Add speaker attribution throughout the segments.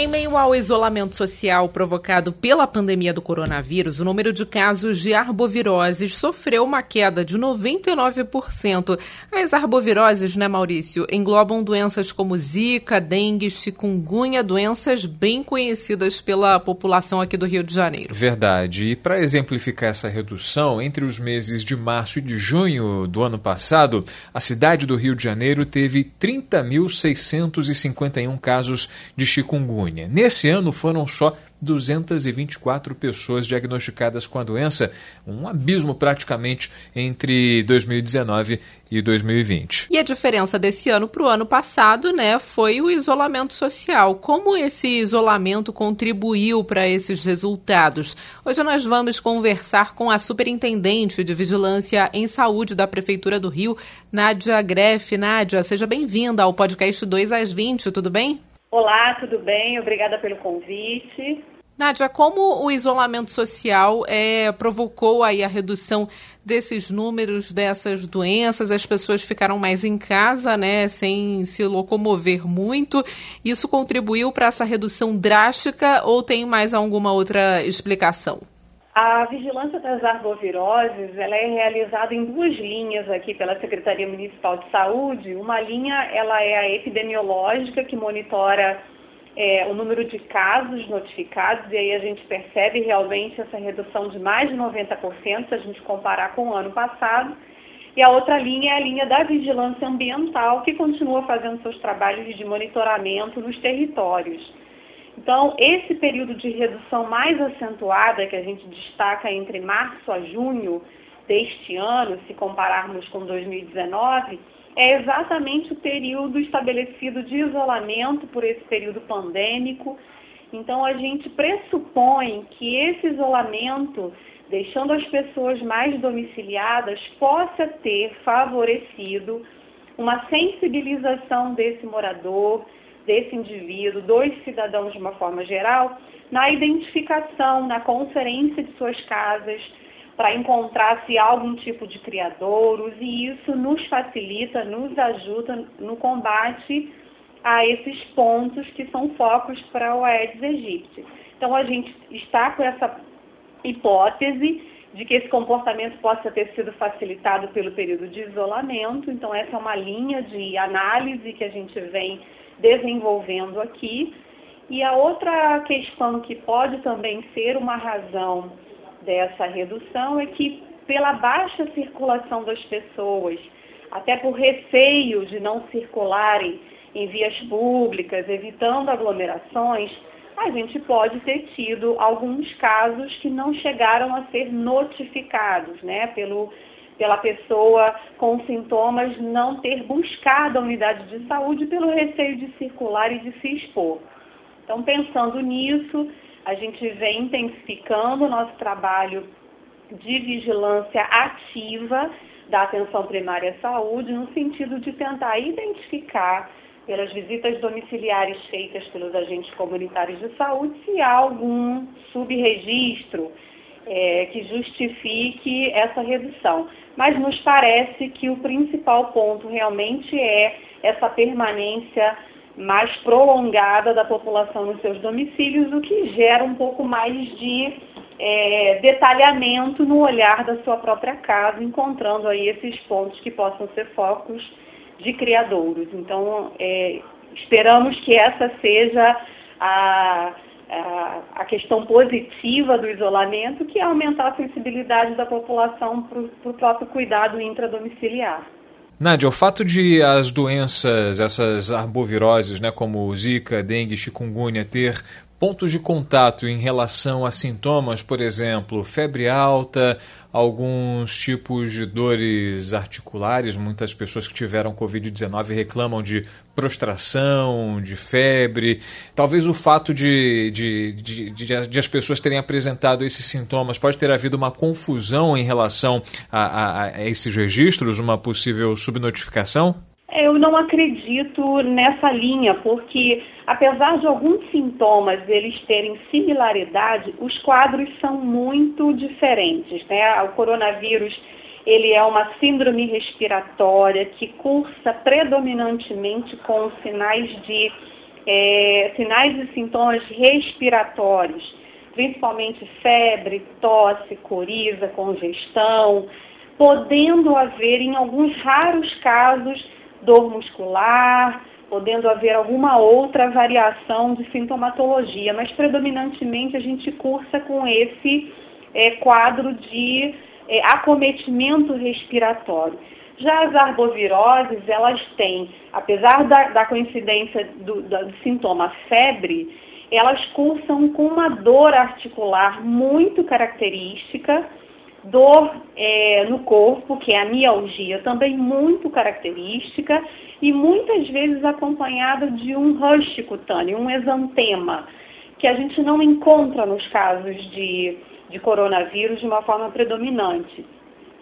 Speaker 1: Em meio ao isolamento social provocado pela pandemia do coronavírus, o número de casos de arboviroses sofreu uma queda de 99%. As arboviroses, né, Maurício, englobam doenças como zika, dengue, chikungunya, doenças bem conhecidas pela população aqui do Rio de Janeiro.
Speaker 2: Verdade. E para exemplificar essa redução, entre os meses de março e de junho do ano passado, a cidade do Rio de Janeiro teve 30.651 casos de chikungunya. Nesse ano foram só 224 pessoas diagnosticadas com a doença, um abismo praticamente entre 2019 e 2020.
Speaker 1: E a diferença desse ano para o ano passado, né, foi o isolamento social. Como esse isolamento contribuiu para esses resultados? Hoje nós vamos conversar com a superintendente de Vigilância em Saúde da Prefeitura do Rio, Nádia Greff. Nádia, seja bem-vinda ao podcast 2 às 20, tudo bem?
Speaker 3: Olá, tudo bem? Obrigada pelo convite.
Speaker 1: Nádia, como o isolamento social é, provocou aí a redução desses números, dessas doenças, as pessoas ficaram mais em casa, né, sem se locomover muito. Isso contribuiu para essa redução drástica ou tem mais alguma outra explicação?
Speaker 3: A vigilância das arboviroses ela é realizada em duas linhas aqui pela Secretaria Municipal de Saúde. Uma linha ela é a epidemiológica, que monitora é, o número de casos notificados, e aí a gente percebe realmente essa redução de mais de 90% se a gente comparar com o ano passado. E a outra linha é a linha da vigilância ambiental, que continua fazendo seus trabalhos de monitoramento nos territórios. Então, esse período de redução mais acentuada que a gente destaca entre março a junho deste ano, se compararmos com 2019, é exatamente o período estabelecido de isolamento por esse período pandêmico. Então, a gente pressupõe que esse isolamento, deixando as pessoas mais domiciliadas, possa ter favorecido uma sensibilização desse morador, desse indivíduo, dos cidadãos de uma forma geral, na identificação, na conferência de suas casas, para encontrar se há algum tipo de criadouros, e isso nos facilita, nos ajuda no combate a esses pontos que são focos para o Aedes aegypti. Então, a gente está com essa hipótese de que esse comportamento possa ter sido facilitado pelo período de isolamento. Então, essa é uma linha de análise que a gente vem desenvolvendo aqui. E a outra questão que pode também ser uma razão dessa redução é que, pela baixa circulação das pessoas, até por receio de não circularem em vias públicas, evitando aglomerações, a gente pode ter tido alguns casos que não chegaram a ser notificados, né, pelo pela pessoa com sintomas não ter buscado a unidade de saúde pelo receio de circular e de se expor. Então, pensando nisso, a gente vem intensificando o nosso trabalho de vigilância ativa da atenção primária à saúde, no sentido de tentar identificar, pelas visitas domiciliares feitas pelos agentes comunitários de saúde, se há algum subregistro é, que justifique essa redução. Mas nos parece que o principal ponto realmente é essa permanência mais prolongada da população nos seus domicílios, o que gera um pouco mais de é, detalhamento no olhar da sua própria casa, encontrando aí esses pontos que possam ser focos de criadouros. Então, é, esperamos que essa seja a a questão positiva do isolamento, que é aumentar a sensibilidade da população para o próprio cuidado intradomiciliar.
Speaker 2: Nádia, o fato de as doenças, essas arboviroses, né, como zika, dengue, chikungunya, ter pontos de contato em relação a sintomas, por exemplo, febre alta, alguns tipos de dores articulares. Muitas pessoas que tiveram Covid-19 reclamam de prostração, de febre. Talvez o fato de, de, de, de, de as pessoas terem apresentado esses sintomas pode ter havido uma confusão em relação a, a, a esses registros, uma possível subnotificação?
Speaker 3: Eu não acredito nessa linha, porque apesar de alguns sintomas eles terem similaridade, os quadros são muito diferentes. Né? O coronavírus ele é uma síndrome respiratória que cursa predominantemente com sinais de é, sinais e sintomas respiratórios, principalmente febre, tosse, coriza, congestão, podendo haver em alguns raros casos dor muscular, podendo haver alguma outra variação de sintomatologia, mas predominantemente a gente cursa com esse é, quadro de é, acometimento respiratório. Já as arboviroses, elas têm, apesar da, da coincidência do, do sintoma febre, elas cursam com uma dor articular muito característica, dor é, no corpo, que é a mialgia, também muito característica, e muitas vezes acompanhada de um rush cutâneo, um exantema, que a gente não encontra nos casos de, de coronavírus de uma forma predominante.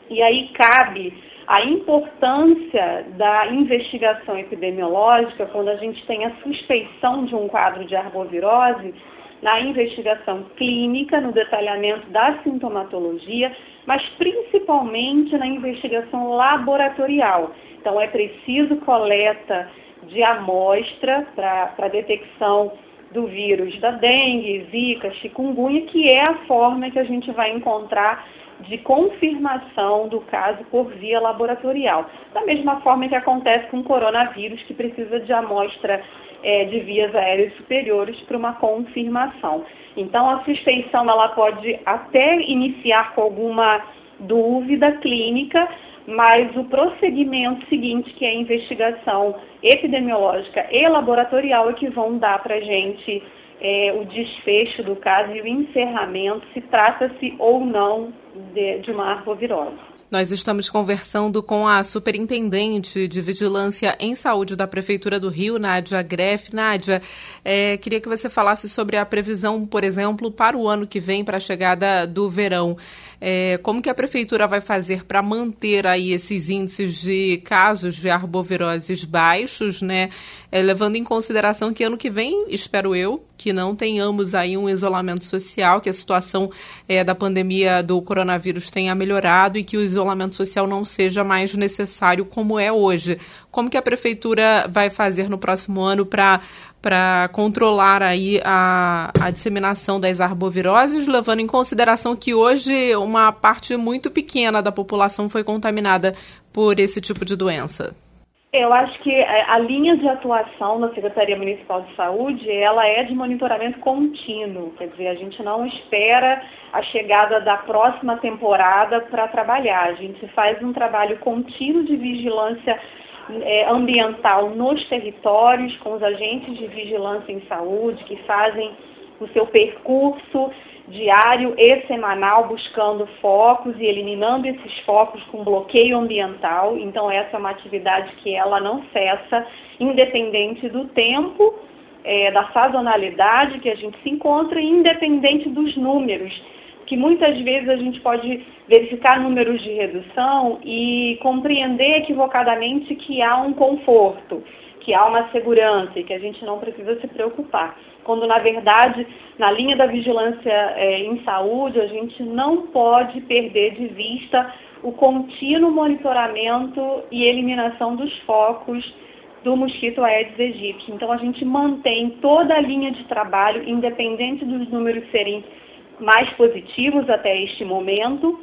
Speaker 3: E aí cabe a importância da investigação epidemiológica quando a gente tem a suspeição de um quadro de arbovirose, na investigação clínica, no detalhamento da sintomatologia, mas principalmente na investigação laboratorial. Então, é preciso coleta de amostra para detecção do vírus da dengue, zika, chikungunya, que é a forma que a gente vai encontrar de confirmação do caso por via laboratorial. Da mesma forma que acontece com o coronavírus, que precisa de amostra é, de vias aéreas superiores para uma confirmação. Então, a suspeição ela pode até iniciar com alguma dúvida clínica, mas o procedimento seguinte, que é a investigação epidemiológica e laboratorial, é que vão dar para a gente é, o desfecho do caso e o encerramento, se trata-se ou não de, de uma arbovirose.
Speaker 1: Nós estamos conversando com a superintendente de vigilância em saúde da Prefeitura do Rio, Nádia Greff. Nádia, é, queria que você falasse sobre a previsão, por exemplo, para o ano que vem, para a chegada do verão. É, como que a prefeitura vai fazer para manter aí esses índices de casos de arboviroses baixos, né? É, levando em consideração que ano que vem, espero eu, que não tenhamos aí um isolamento social, que a situação é, da pandemia do coronavírus tenha melhorado e que o isolamento social não seja mais necessário como é hoje. Como que a prefeitura vai fazer no próximo ano para para controlar aí a, a disseminação das arboviroses, levando em consideração que hoje uma parte muito pequena da população foi contaminada por esse tipo de doença?
Speaker 3: Eu acho que a linha de atuação da Secretaria Municipal de Saúde, ela é de monitoramento contínuo, quer dizer, a gente não espera a chegada da próxima temporada para trabalhar, a gente faz um trabalho contínuo de vigilância é, ambiental nos territórios, com os agentes de vigilância em saúde que fazem o seu percurso diário e semanal buscando focos e eliminando esses focos com bloqueio ambiental. Então essa é uma atividade que ela não cessa, independente do tempo, é, da sazonalidade que a gente se encontra, independente dos números que muitas vezes a gente pode verificar números de redução e compreender equivocadamente que há um conforto, que há uma segurança e que a gente não precisa se preocupar. Quando, na verdade, na linha da vigilância é, em saúde, a gente não pode perder de vista o contínuo monitoramento e eliminação dos focos do mosquito Aedes aegypti. Então, a gente mantém toda a linha de trabalho, independente dos números serem mais positivos até este momento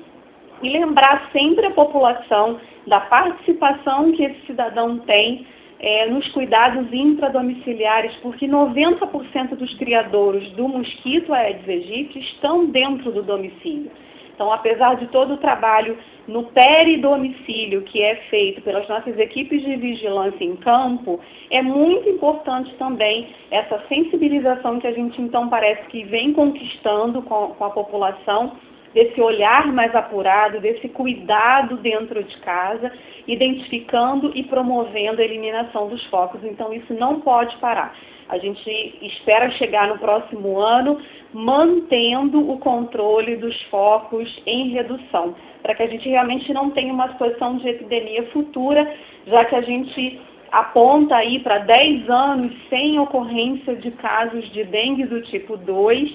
Speaker 3: e lembrar sempre a população da participação que esse cidadão tem é, nos cuidados intradomiciliares, porque 90% dos criadores do mosquito Aedes aegypti estão dentro do domicílio. Então, apesar de todo o trabalho no peridomicílio que é feito pelas nossas equipes de vigilância em campo, é muito importante também essa sensibilização que a gente então parece que vem conquistando com, com a população, desse olhar mais apurado, desse cuidado dentro de casa, identificando e promovendo a eliminação dos focos. Então, isso não pode parar. A gente espera chegar no próximo ano mantendo o controle dos focos em redução, para que a gente realmente não tenha uma situação de epidemia futura, já que a gente aponta aí para 10 anos sem ocorrência de casos de dengue do tipo 2.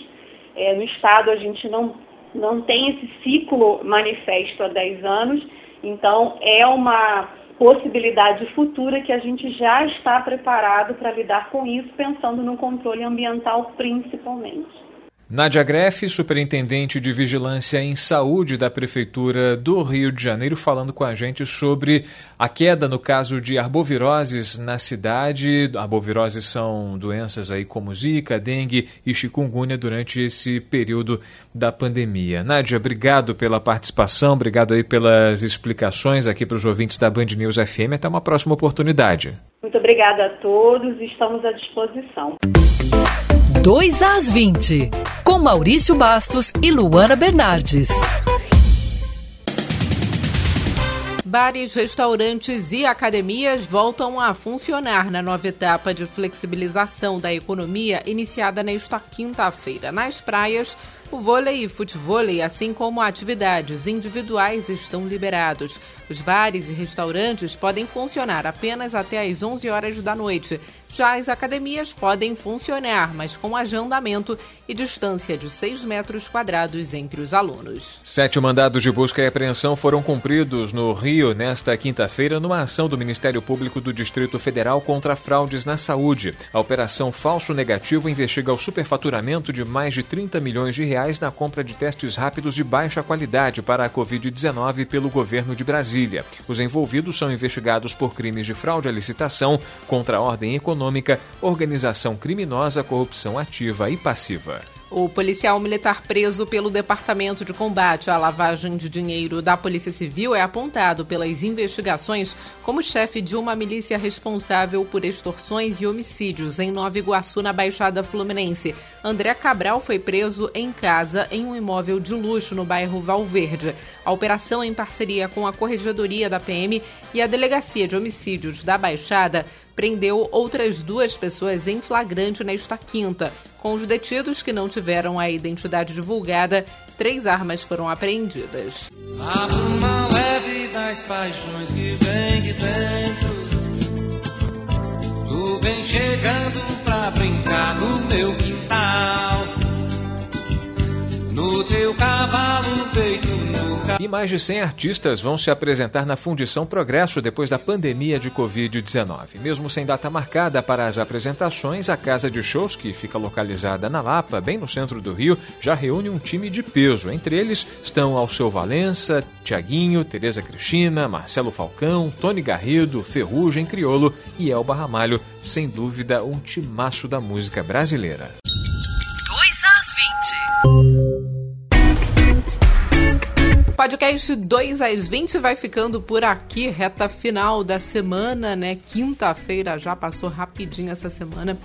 Speaker 3: É, no estado a gente não, não tem esse ciclo manifesto há 10 anos, então é uma possibilidade futura que a gente já está preparado para lidar com isso, pensando no controle ambiental principalmente.
Speaker 2: Nádia Greff, superintendente de Vigilância em Saúde da Prefeitura do Rio de Janeiro, falando com a gente sobre a queda no caso de arboviroses na cidade. Arboviroses são doenças aí como zika, dengue e chikungunya durante esse período da pandemia. Nádia, obrigado pela participação, obrigado aí pelas explicações aqui para os ouvintes da Band News FM. Até uma próxima oportunidade.
Speaker 3: Muito obrigada a todos, estamos à disposição.
Speaker 4: 2 às 20, com Maurício Bastos e Luana Bernardes.
Speaker 1: Bares, restaurantes e academias voltam a funcionar na nova etapa de flexibilização da economia iniciada nesta quinta-feira. Nas praias, o vôlei e futevôlei, assim como atividades individuais, estão liberados. Os bares e restaurantes podem funcionar apenas até às 11 horas da noite. Já as academias podem funcionar, mas com agendamento e distância de 6 metros quadrados entre os alunos.
Speaker 2: Sete mandados de busca e apreensão foram cumpridos no Rio nesta quinta-feira numa ação do Ministério Público do Distrito Federal contra fraudes na saúde. A Operação Falso Negativo investiga o superfaturamento de mais de 30 milhões de reais na compra de testes rápidos de baixa qualidade para a Covid-19 pelo governo de Brasília. Os envolvidos são investigados por crimes de fraude à licitação contra a ordem econômica, organização criminosa, corrupção ativa e passiva.
Speaker 1: O policial militar preso pelo Departamento de Combate à Lavagem de Dinheiro da Polícia Civil é apontado pelas investigações como chefe de uma milícia responsável por extorsões e homicídios em Nova Iguaçu, na Baixada Fluminense. André Cabral foi preso em casa em um imóvel de luxo no bairro Valverde. A operação, em parceria com a Corregedoria da PM e a Delegacia de Homicídios da Baixada, prendeu outras duas pessoas em flagrante nesta quinta. Com os detidos que não tiveram a identidade divulgada, três armas foram apreendidas. A bruma leve das paixões que vem de dentro. Tu vem chegando pra brincar no meu quintal.
Speaker 2: No teu cavalo peito mais de 100 artistas vão se apresentar na Fundição Progresso depois da pandemia de Covid-19. Mesmo sem data marcada para as apresentações, a casa de shows, que fica localizada na Lapa, bem no centro do Rio, já reúne um time de peso. Entre eles estão Alceu Valença, Tiaguinho, Tereza Cristina, Marcelo Falcão, Tony Garrido, Ferrugem Criolo e Elba Ramalho. Sem dúvida, um timaço da música brasileira.
Speaker 4: 2 às 20
Speaker 1: podcast 2 às 20 vai ficando por aqui, reta final da semana, né? Quinta-feira já passou rapidinho essa semana.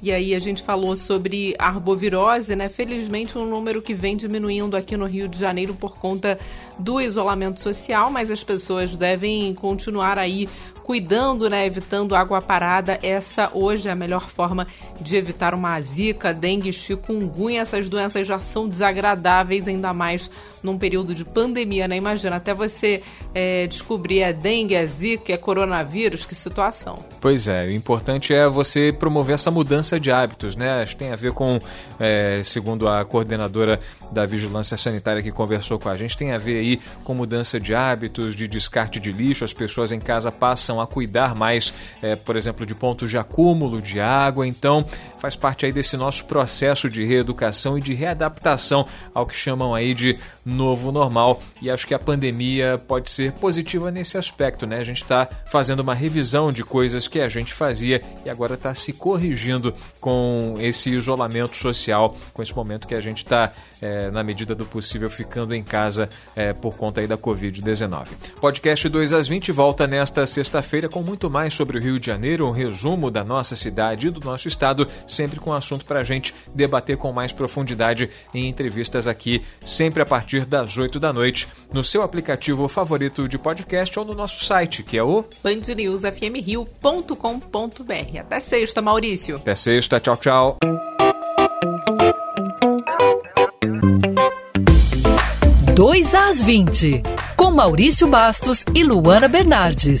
Speaker 1: E aí a gente falou sobre arbovirose, né? Felizmente um número que vem diminuindo aqui no Rio de Janeiro por conta do isolamento social, mas as pessoas devem continuar aí cuidando, né, evitando água parada. Essa hoje é a melhor forma de evitar uma zika, dengue, chikungunya. Essas doenças já são desagradáveis, ainda mais num período de pandemia, né? Imagina, até você é, descobrir a dengue, a zika, a coronavírus, que situação.
Speaker 2: Pois é, o importante é você promover essa mudança de hábitos, né? Acho que tem a ver com, é, segundo a coordenadora da Vigilância Sanitária que conversou com a gente, tem a ver aí com mudança de hábitos, de descarte de lixo. As pessoas em casa passam a cuidar mais, é, por exemplo, de pontos de acúmulo de água. Então, faz parte aí desse nosso processo de reeducação e de readaptação ao que chamam aí de novo normal. E acho que a pandemia pode ser positiva nesse aspecto, né? A gente está fazendo uma revisão de coisas que a gente fazia e agora está se corrigindo com esse isolamento social, com esse momento que a gente está, é, na medida do possível, ficando em casa é, por conta aí da Covid-19. Podcast 2 às 20 volta nesta sexta-feira feira com muito mais sobre o Rio de Janeiro, um resumo da nossa cidade e do nosso estado, sempre com assunto para a gente debater com mais profundidade em entrevistas aqui, sempre a partir das 8 da noite, no seu aplicativo favorito de podcast ou no nosso site, que é o
Speaker 1: bandnewsfmrio.com.br. Até sexta, Maurício.
Speaker 2: Até sexta, tchau, tchau.
Speaker 4: Dois às 20, com Maurício Bastos e Luana Bernardes.